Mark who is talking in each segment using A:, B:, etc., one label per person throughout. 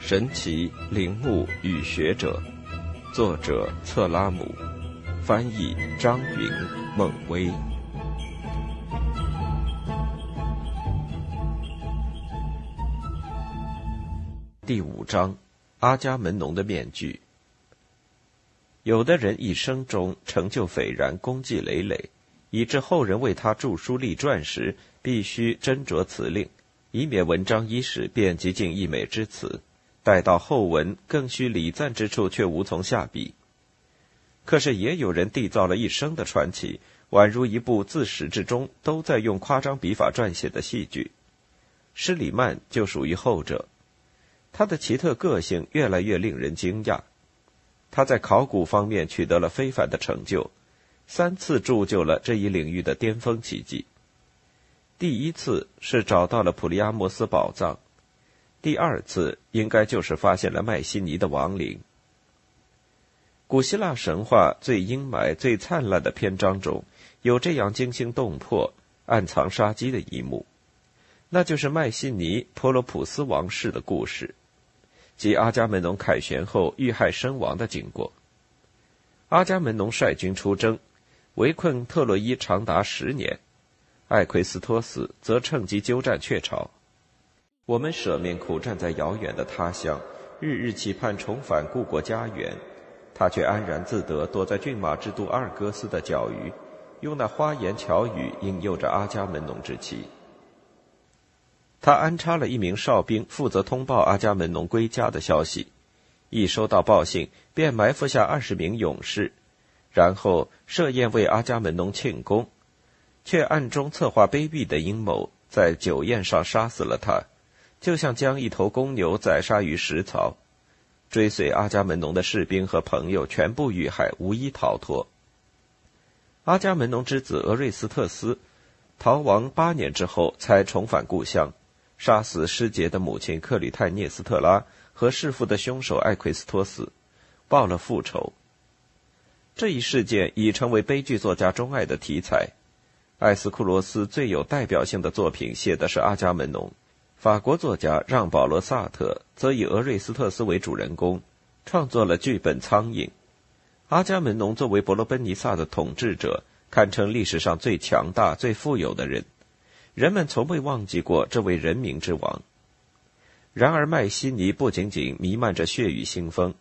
A: 神奇陵墓与学者，作者策拉姆，翻译张云、孟威。第五章：阿伽门农的面具。有的人一生中成就斐然，功绩累累，以致后人为他著书立传时，必须斟酌辞令，以免文章一时便极尽溢美之词。待到后文，更需礼赞之处，却无从下笔。可是也有人缔造了一生的传奇，宛如一部自始至终都在用夸张笔法撰写的戏剧。施里曼就属于后者，他的奇特个性越来越令人惊讶。他在考古方面取得了非凡的成就，三次铸就了这一领域的巅峰奇迹。第一次是找到了普利阿摩斯宝藏。第二次应该就是发现了麦西尼的亡灵。古希腊神话最阴霾、最灿烂的篇章中有这样惊心动魄、暗藏杀机的一幕，那就是麦西尼波罗普斯王室的故事，及阿伽门农凯旋后遇害身亡的经过。阿伽门农率军出征，围困特洛伊长达十年，艾奎斯托斯则趁机鸠占鹊巢。我们舍命苦战在遥远的他乡，日日期盼重返故国家园，他却安然自得，躲在骏马之都阿尔戈斯的角隅，用那花言巧语引诱着阿伽门农之妻。他安插了一名哨兵，负责通报阿伽门农归家的消息。一收到报信，便埋伏下二十名勇士，然后设宴为阿伽门农庆功，却暗中策划卑鄙的阴谋，在酒宴上杀死了他。就像将一头公牛宰杀于食槽，追随阿伽门农的士兵和朋友全部遇害，无一逃脱。阿伽门农之子俄瑞斯特斯逃亡八年之后，才重返故乡，杀死师姐的母亲克里泰涅斯特拉和弑父的凶手艾奎斯托斯，报了复仇。这一事件已成为悲剧作家钟爱的题材。艾斯库罗斯最有代表性的作品写的是阿伽门农。法国作家让·保罗·萨特则以俄瑞斯特斯为主人公，创作了剧本《苍蝇》。阿伽门农作为伯罗奔尼撒的统治者，堪称历史上最强大、最富有的人，人们从未忘记过这位人民之王。然而，麦西尼不仅仅弥漫着血雨腥风，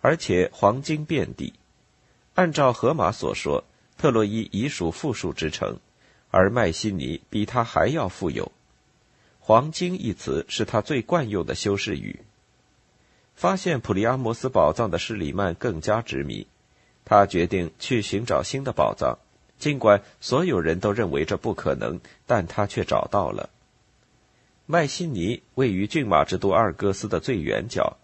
A: 而且黄金遍地。按照荷马所说，特洛伊已属富庶之城，而麦西尼比他还要富有。黄金一词是他最惯用的修饰语。发现普利阿摩斯宝藏的施里曼更加执迷，他决定去寻找新的宝藏，尽管所有人都认为这不可能，但他却找到了。麦西尼位于骏马之都阿尔戈斯的最远角，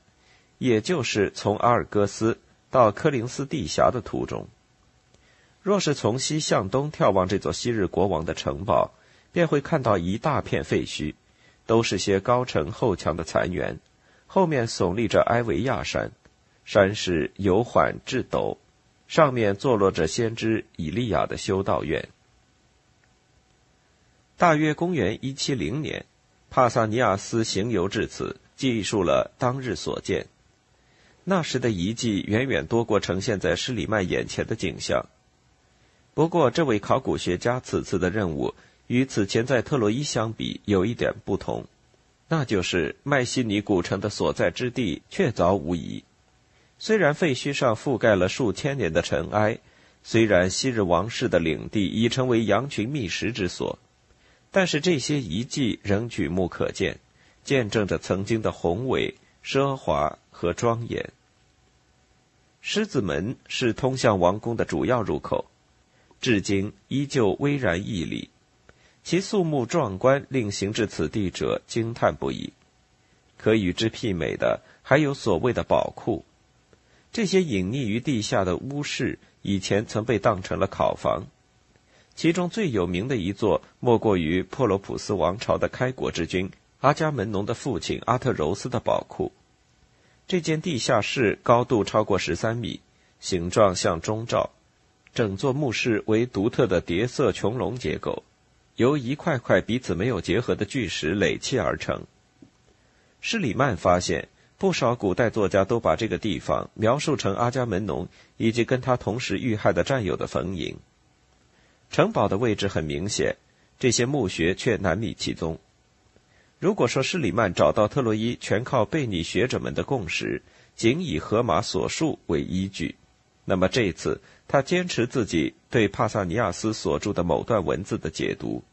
A: 也就是从阿尔戈斯到科林斯地峡的途中。若是从西向东眺望这座昔日国王的城堡，便会看到一大片废墟。都是些高城厚墙的残垣，后面耸立着埃维亚山，山势由缓至陡，上面坐落着先知以利亚的修道院。大约公元一七零年，帕萨尼亚斯行游至此，记述了当日所见。那时的遗迹远远多过呈现在施里曼眼前的景象。不过，这位考古学家此次的任务。与此前在特洛伊相比，有一点不同，那就是麦西尼古城的所在之地确凿无疑。虽然废墟上覆盖了数千年的尘埃，虽然昔日王室的领地已成为羊群觅食之所，但是这些遗迹仍举目可见，见证着曾经的宏伟、奢华和庄严。狮子门是通向王宫的主要入口，至今依旧巍然屹立。其肃穆壮观，令行至此地者惊叹不已。可与之媲美的，还有所谓的宝库。这些隐匿于地下的屋室，以前曾被当成了考房。其中最有名的一座，莫过于珀罗普斯王朝的开国之君阿伽门农的父亲阿特柔斯的宝库。这间地下室高度超过十三米，形状像钟罩。整座墓室为独特的叠色穹隆结构，由一块块彼此没有结合的巨石垒砌而成。施里曼发现，不少古代作家都把这个地方描述成阿伽门农以及跟他同时遇害的战友的坟茔。城堡的位置很明显，这些墓穴却难觅其踪。如果说施里曼找到特洛伊全靠贝尼学者们的共识，仅以荷马所述为依据，那么这次他坚持自己对帕萨尼亚斯所著的某段文字的解读，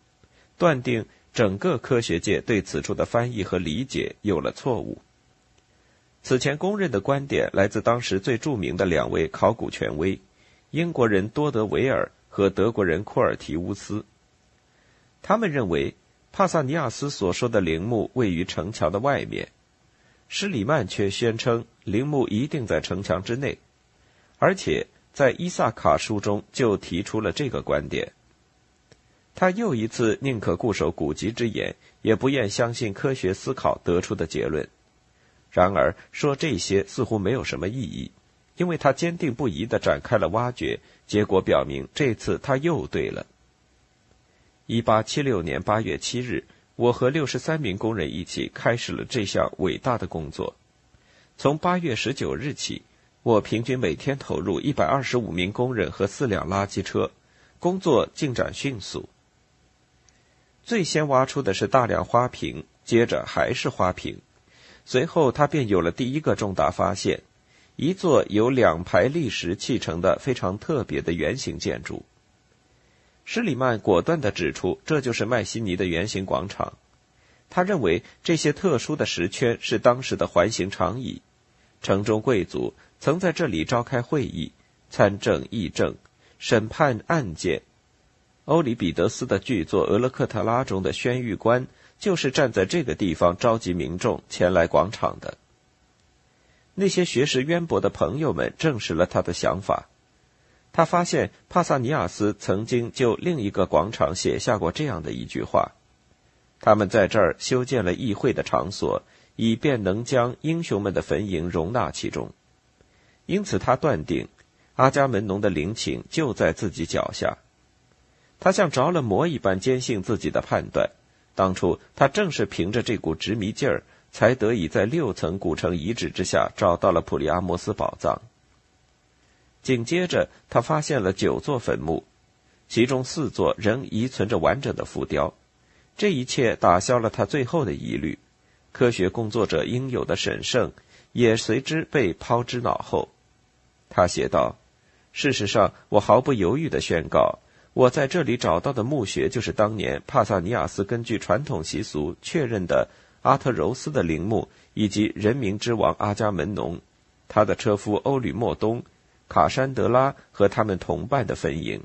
A: 断定整个科学界对此处的翻译和理解有了错误。此前公认的观点来自当时最著名的两位考古权威：英国人多德维尔和德国人库尔提乌斯。他们认为。帕萨尼亚斯所说的陵墓位于城墙的外面，施里曼却宣称陵墓一定在城墙之内，而且在伊萨卡书中就提出了这个观点。他又一次宁可固守古籍之言，也不愿相信科学思考得出的结论。然而，说这些似乎没有什么意义，因为他坚定不移地展开了挖掘，结果表明这次他又对了。一八七六年八月七日，我和六十三名工人一起开始了这项伟大的工作。从八月十九日起，我平均每天投入一百二十五名工人和四辆垃圾车，工作进展迅速。最先挖出的是大量花瓶，接着还是花瓶，随后他便有了第一个重大发现：一座由两排砾石砌成的非常特别的圆形建筑。施里曼果断地指出，这就是麦西尼的圆形广场。他认为这些特殊的石圈是当时的环形长椅，城中贵族曾在这里召开会议、参政议政、审判案件。欧里彼得斯的巨作《俄勒克特拉》中的宣谕官就是站在这个地方召集民众前来广场的。那些学识渊博的朋友们证实了他的想法。他发现帕萨尼亚斯曾经就另一个广场写下过这样的一句话：“他们在这儿修建了议会的场所，以便能将英雄们的坟茔容纳其中。”因此，他断定阿伽门农的陵寝就在自己脚下。他像着了魔一般坚信自己的判断。当初他正是凭着这股执迷劲儿，才得以在六层古城遗址之下找到了普利阿摩斯宝藏。紧接着，他发现了九座坟墓，其中四座仍遗存着完整的浮雕。这一切打消了他最后的疑虑，科学工作者应有的神圣也随之被抛之脑后。他写道：“事实上，我毫不犹豫地宣告，我在这里找到的墓穴就是当年帕萨尼亚斯根据传统习俗确认的阿特柔斯的陵墓，以及人民之王阿伽门农，他的车夫欧吕莫东。”卡山德拉和他们同伴的坟茔。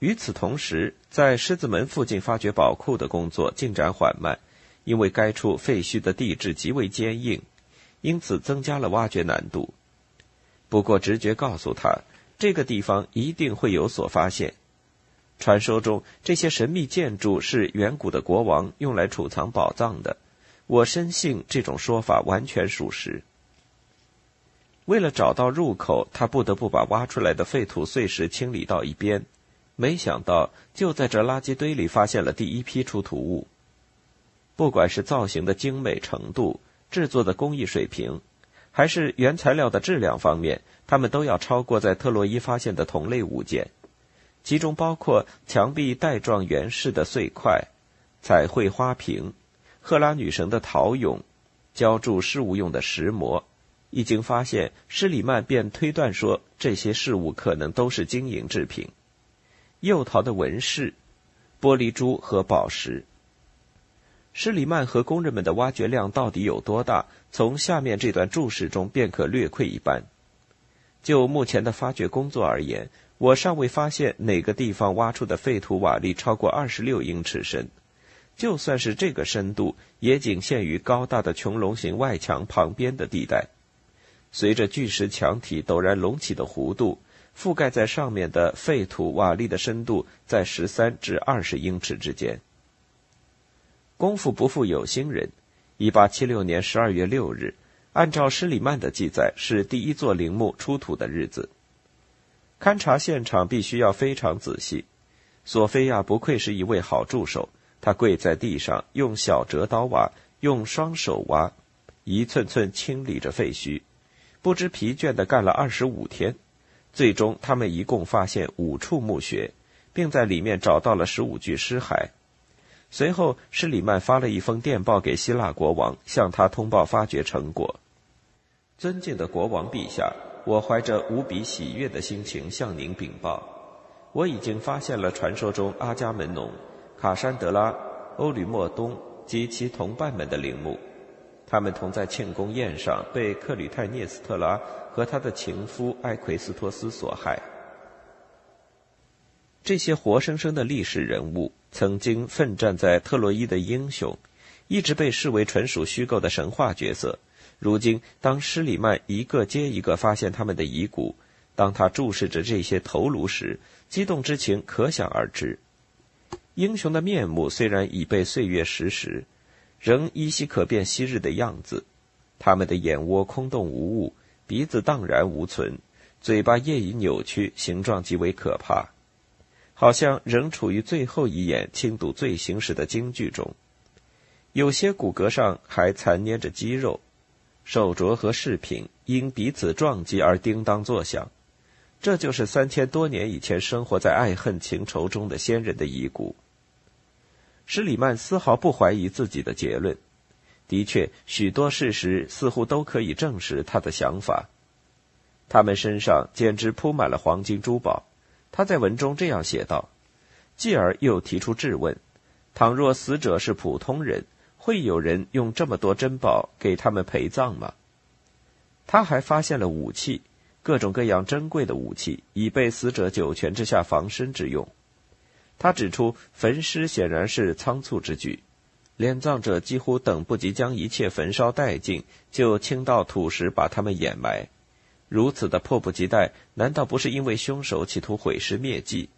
A: 与此同时，在狮子门附近发掘宝库的工作进展缓慢，因为该处废墟的地质极为坚硬，因此增加了挖掘难度。不过，直觉告诉他，这个地方一定会有所发现。传说中，这些神秘建筑是远古的国王用来储藏宝藏的。我深信这种说法完全属实。为了找到入口，他不得不把挖出来的废土碎石清理到一边。没想到，就在这垃圾堆里发现了第一批出土物。不管是造型的精美程度、制作的工艺水平，还是原材料的质量方面，他们都要超过在特洛伊发现的同类物件。其中包括墙壁带状圆饰的碎块、彩绘花瓶、赫拉女神的陶俑、浇铸事物用的石磨。一经发现，施里曼便推断说，这些事物可能都是金银制品、釉陶的纹饰、玻璃珠和宝石。施里曼和工人们的挖掘量到底有多大？从下面这段注释中便可略窥一斑。就目前的发掘工作而言，我尚未发现哪个地方挖出的废土瓦砾超过二十六英尺深。就算是这个深度，也仅限于高大的穹隆形外墙旁边的地带。随着巨石墙体陡然隆起的弧度，覆盖在上面的废土瓦砾的深度在十三至二十英尺之间。功夫不负有心人，一八七六年十二月六日，按照施里曼的记载，是第一座陵墓出土的日子。勘察现场必须要非常仔细。索菲亚不愧是一位好助手，她跪在地上，用小折刀挖，用双手挖，一寸寸清理着废墟，不知疲倦地干了二十五天。最终，他们一共发现五处墓穴，并在里面找到了十五具尸骸。随后，施里曼发了一封电报给希腊国王，向他通报发掘成果。尊敬的国王陛下，我怀着无比喜悦的心情向您禀报，我已经发现了传说中阿伽门农、卡珊德拉、欧吕莫东及其同伴们的陵墓，他们同在庆功宴上被克吕泰涅斯特拉和他的情夫埃奎斯托斯所害。这些活生生的历史人物。曾经奋战在特洛伊的英雄，一直被视为纯属虚构的神话角色。如今，当施里曼一个接一个发现他们的遗骨，当他注视着这些头颅时，激动之情可想而知。英雄的面目虽然已被岁月蚀蚀，仍依稀可辨昔日的样子。他们的眼窝空洞无物，鼻子荡然无存，嘴巴业已扭曲，形状极为可怕。好像仍处于最后一眼轻读罪行时的京剧中，有些骨骼上还残粘着肌肉，手镯和饰品因彼此撞击而叮当作响。这就是三千多年以前生活在爱恨情仇中的先人的遗骨。施里曼丝毫不怀疑自己的结论，的确，许多事实似乎都可以证实他的想法。他们身上简直铺满了黄金珠宝。他在文中这样写道，继而又提出质问：倘若死者是普通人，会有人用这么多珍宝给他们陪葬吗？他还发现了武器，各种各样珍贵的武器，以备死者九泉之下防身之用。他指出，焚尸显然是仓促之举，殓葬者几乎等不及将一切焚烧殆尽，就倾倒土石把他们掩埋。如此的迫不及待，难道不是因为凶手企图毁尸灭迹？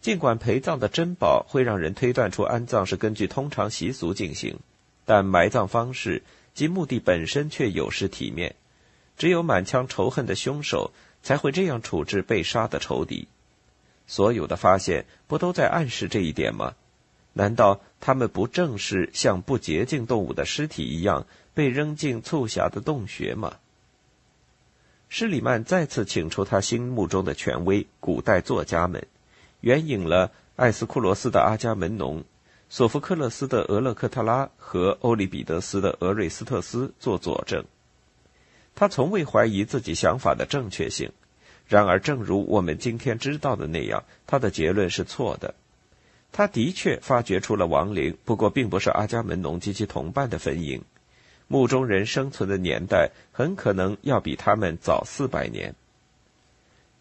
A: 尽管陪葬的珍宝会让人推断出安葬是根据通常习俗进行，但埋葬方式及墓地本身却有失体面。只有满腔仇恨的凶手才会这样处置被杀的仇敌。所有的发现不都在暗示这一点吗？难道他们不正是像不洁净动物的尸体一样被扔进促狭的洞穴吗？施里曼再次请出他心目中的权威古代作家们，援引了艾斯库罗斯的《阿伽门农》、索福克勒斯的《俄勒克特拉》和欧里比得斯的《俄瑞斯特斯》做佐证。他从未怀疑自己想法的正确性，然而，正如我们今天知道的那样，他的结论是错的。他的确发掘出了亡灵，不过并不是阿伽门农及其同伴的坟茔。墓中人生存的年代很可能要比他们早四百年。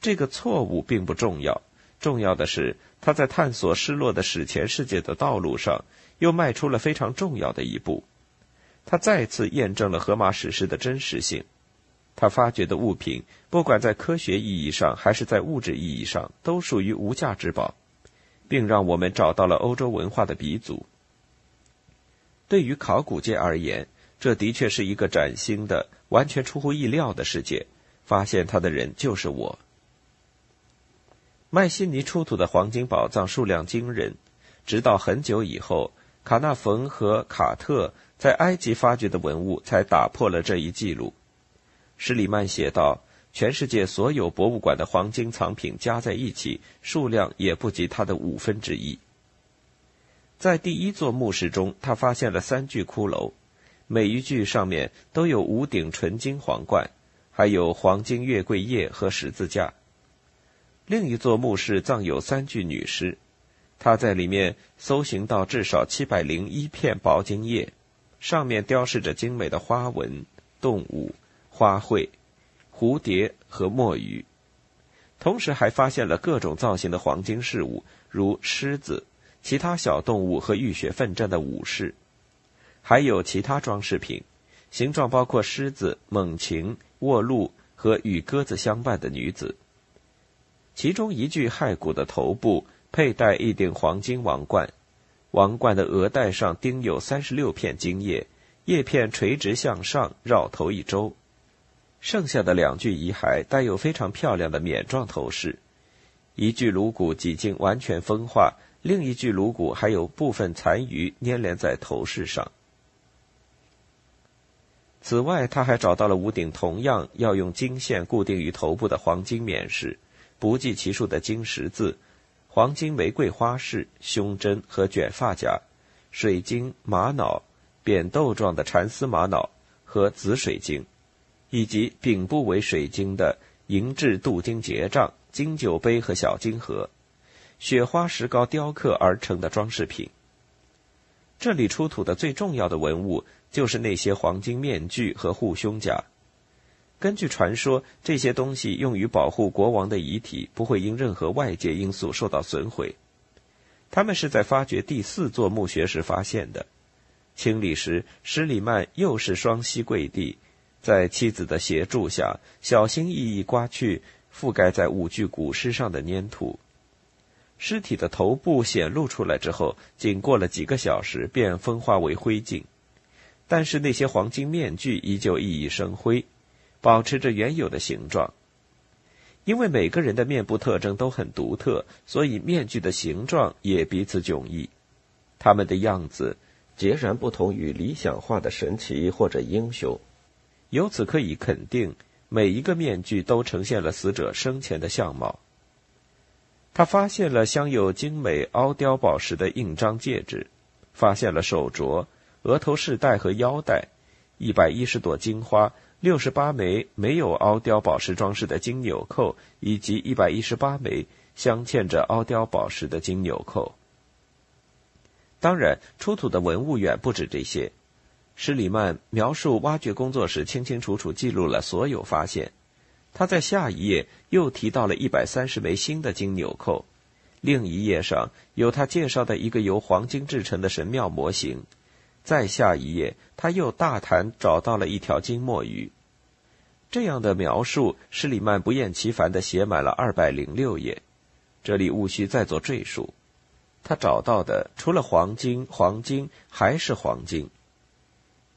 A: 这个错误并不重要，重要的是他在探索失落的史前世界的道路上又迈出了非常重要的一步。他再次验证了荷马史诗的真实性。他发掘的物品，不管在科学意义上还是在物质意义上，都属于无价之宝，并让我们找到了欧洲文化的鼻祖。对于考古界而言，这的确是一个崭新的、完全出乎意料的世界。发现它的人就是我。麦西尼出土的黄金宝藏数量惊人，直到很久以后，卡纳冯和卡特在埃及发掘的文物才打破了这一记录。施里曼写道：“全世界所有博物馆的黄金藏品加在一起，数量也不及它的五分之一。”在第一座墓室中，他发现了三具骷髅。每一具上面都有五顶纯金皇冠，还有黄金月桂叶和十字架。另一座墓室葬有三具女尸，他在里面搜寻到至少七百零一片薄金叶，上面雕饰着精美的花纹、动物、花卉、蝴蝶和墨鱼。同时还发现了各种造型的黄金饰物，如狮子、其他小动物和浴血奋战的武士。还有其他装饰品，形状包括狮子、猛禽、卧鹿和与鸽子相伴的女子。其中一具骸骨的头部佩戴一顶黄金王冠，王冠的额带上钉有三十六片金叶，叶片垂直向上，绕头一周。剩下的两具遗骸带有非常漂亮的冕状头饰，一具颅骨几近完全风化，另一具颅骨还有部分残余粘连在头饰上。此外，他还找到了五顶同样要用金线固定于头部的黄金冕饰，不计其数的金十字、黄金玫瑰花饰、胸针和卷发夹、水晶玛瑙、扁豆状的蚕丝玛瑙和紫水晶，以及柄部为水晶的银质镀金结账、金酒杯和小金盒、雪花石膏雕刻而成的装饰品。这里出土的最重要的文物。就是那些黄金面具和护胸甲。根据传说，这些东西用于保护国王的遗体不会因任何外界因素受到损毁。他们是在发掘第四座墓穴时发现的。清理时，施里曼又是双膝跪地，在妻子的协助下，小心翼翼刮去覆盖在五具古尸上的粘土。尸体的头部显露出来之后，仅过了几个小时，便风化为灰烬。但是那些黄金面具依旧熠熠生辉，保持着原有的形状。因为每个人的面部特征都很独特，所以面具的形状也彼此迥异。他们的样子截然不同于理想化的神奇或者英雄。由此可以肯定，每一个面具都呈现了死者生前的相貌。他发现了镶有精美凹雕宝石的印章戒指，发现了手镯。额头饰带和腰带，一百一十朵金花，六十八枚没有凹雕宝石装饰的金纽扣，以及一百一十八枚镶嵌着凹雕宝石的金纽扣。当然，出土的文物远不止这些。施里曼描述挖掘工作时，清清楚楚记录了所有发现。他在下一页又提到了一百三十枚新的金纽扣，另一页上有他介绍的一个由黄金制成的神庙模型。再下一页，他又大谈找到了一条金墨鱼。这样的描述，施里曼不厌其烦地写满了二百零六页。这里务需再做赘述。他找到的除了黄金，黄金还是黄金。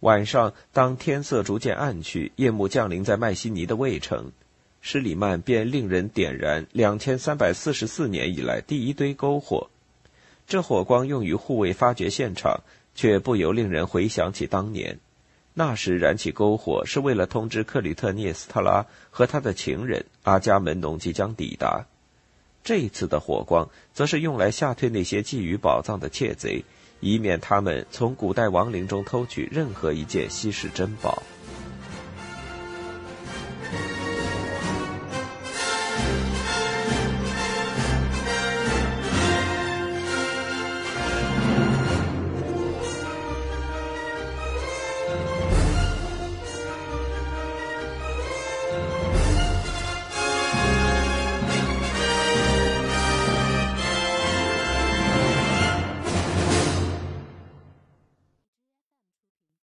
A: 晚上，当天色逐渐暗去，夜幕降临在麦西尼的卫城，施里曼便令人点燃两千三百四十四年以来第一堆篝火。这火光用于护卫发掘现场。却不由令人回想起当年，那时燃起篝火是为了通知克里特涅斯特拉和他的情人阿伽门农即将抵达。这一次的火光，则是用来吓退那些觊觎宝藏的窃贼，以免他们从古代亡灵中偷取任何一件稀世珍宝。